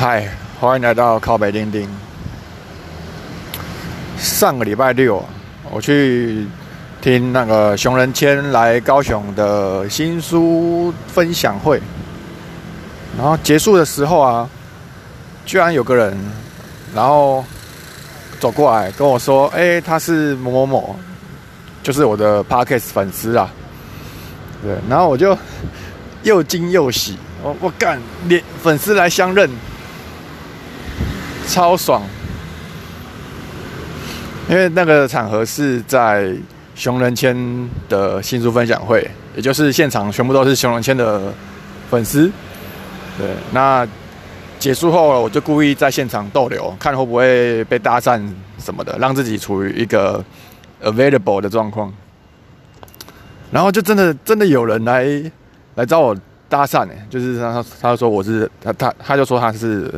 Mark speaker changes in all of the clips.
Speaker 1: 嗨，欢迎来到靠北钉钉。上个礼拜六，我去听那个熊仁谦来高雄的新书分享会，然后结束的时候啊，居然有个人，然后走过来跟我说：“哎、他是某某某，就是我的 Parkes 粉丝啊。”对，然后我就又惊又喜，我我干，连粉丝来相认，超爽。因为那个场合是在熊仁谦的新书分享会，也就是现场全部都是熊仁谦的粉丝。对，那结束后，我就故意在现场逗留，看会不会被搭讪什么的，让自己处于一个 available 的状况。然后就真的真的有人来来找我搭讪哎，就是他他说我是他他他就说他是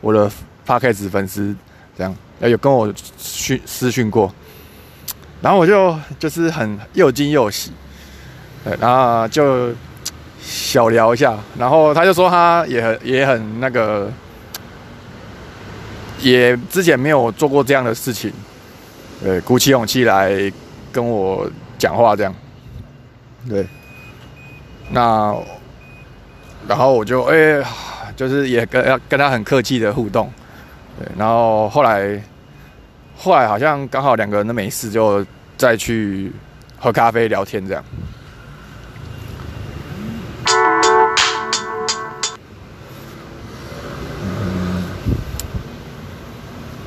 Speaker 1: 我的 p a r k a s 粉丝，这样有跟我讯私讯过，然后我就就是很又惊又喜，对，然后就小聊一下，然后他就说他也很也很那个，也之前没有做过这样的事情，对，鼓起勇气来跟我讲话这样。对，那然后我就哎、就是也跟跟他很客气的互动，对，然后后来后来好像刚好两个人都没事，就再去喝咖啡聊天这样。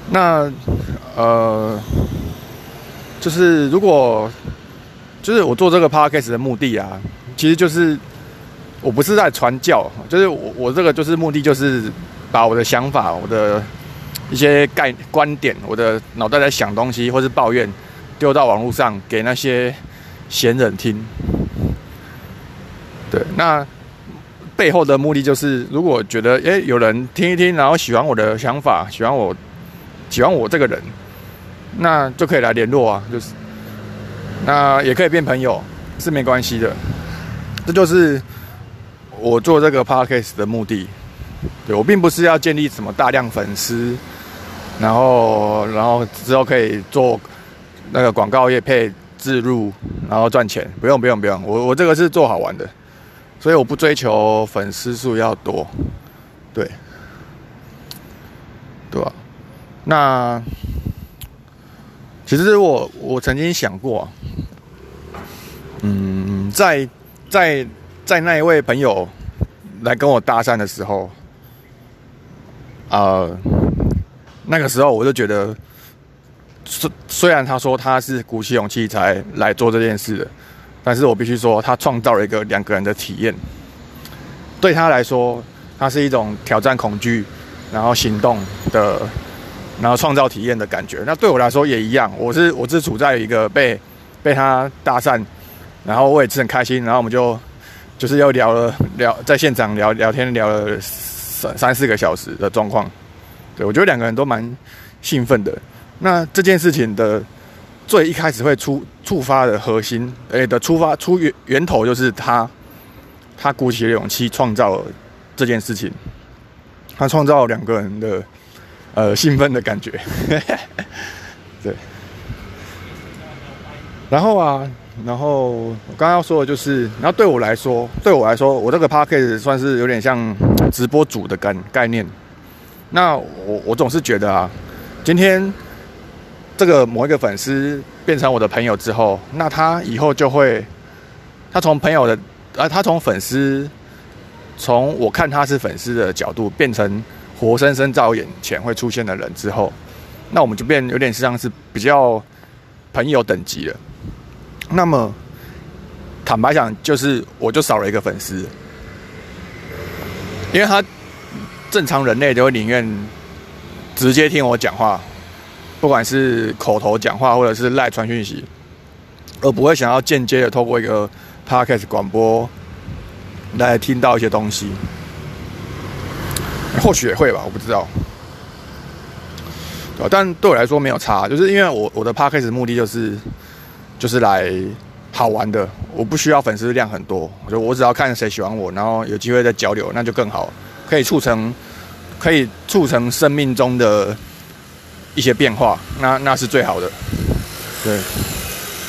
Speaker 1: 那呃，就是如果就是我做这个 podcast 的目的啊，其实就是我不是在传教，就是我我这个就是目的就是把我的想法、我的一些概观点、我的脑袋在想东西或是抱怨丢到网络上给那些闲人听。对，那背后的目的就是，如果觉得诶有人听一听，然后喜欢我的想法，喜欢我喜欢我这个人，那就可以来联络啊，就是。那也可以变朋友，是没关系的。这就是我做这个 podcast 的目的。对我并不是要建立什么大量粉丝，然后然后之后可以做那个广告业配置入，然后赚钱。不用不用不用，我我这个是做好玩的，所以我不追求粉丝数要多，对，对吧？那其实我我曾经想过、嗯，在在在那一位朋友来跟我搭讪的时候，呃，那个时候我就觉得，虽虽然他说他是鼓起勇气才来做这件事的，但是我必须说，他创造了一个两个人的体验。对他来说，他是一种挑战恐惧，然后行动的。然后创造体验的感觉，那对我来说也一样。我是我是处在一个被被他搭讪，然后我也是很开心，然后我们就就是又聊了聊，在现场聊聊天聊了三三四个小时的状况。对我觉得两个人都蛮兴奋的。那这件事情的最一开始会触触发的核心，诶的出发出源源头就是他他鼓起了勇气创造了这件事情，他创造两个人的。呃，兴奋的感觉，对。然后啊，然后我刚刚要说的就是，然后对我来说，对我来说，我这个 p a c k a g e 算是有点像直播主的概概念。那我我总是觉得啊，今天这个某一个粉丝变成我的朋友之后，那他以后就会，他从朋友的，啊，他从粉丝，从我看他是粉丝的角度变成。活生生在我眼前会出现的人之后，那我们就变有点像是比较朋友等级了。那么坦白讲，就是我就少了一个粉丝，因为他正常人类都会宁愿直接听我讲话，不管是口头讲话或者是赖传讯息，而不会想要间接的透过一个 podcast 广播来听到一些东西。或许也会吧，我不知道。对，但对我来说没有差，就是因为我我的 podcast 目的就是就是来好玩的，我不需要粉丝量很多，我就我只要看谁喜欢我，然后有机会再交流，那就更好，可以促成可以促成生命中的一些变化，那那是最好的。对，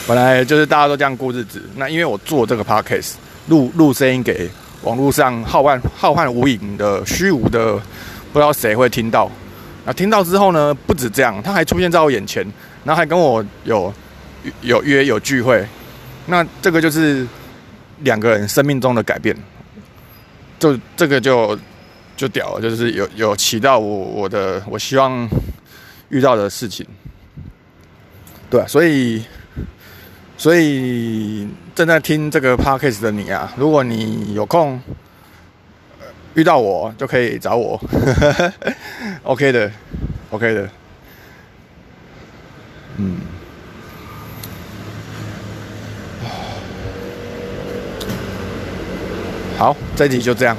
Speaker 1: 本来就是大家都这样过日子。那因为我做这个 podcast，录录声音给网络上浩瀚浩瀚无垠的虚无的，不知道谁会听到。那听到之后呢，不止这样，他还出现在我眼前，然后还跟我有有约有聚会。那这个就是两个人生命中的改变，就这个就就屌，就是有有起到我我的我希望遇到的事情。对，所以，所以正在听这个 podcast 的你啊，如果你有空遇到我，就可以找我，OK 的，OK 的，嗯，好，这集就这样。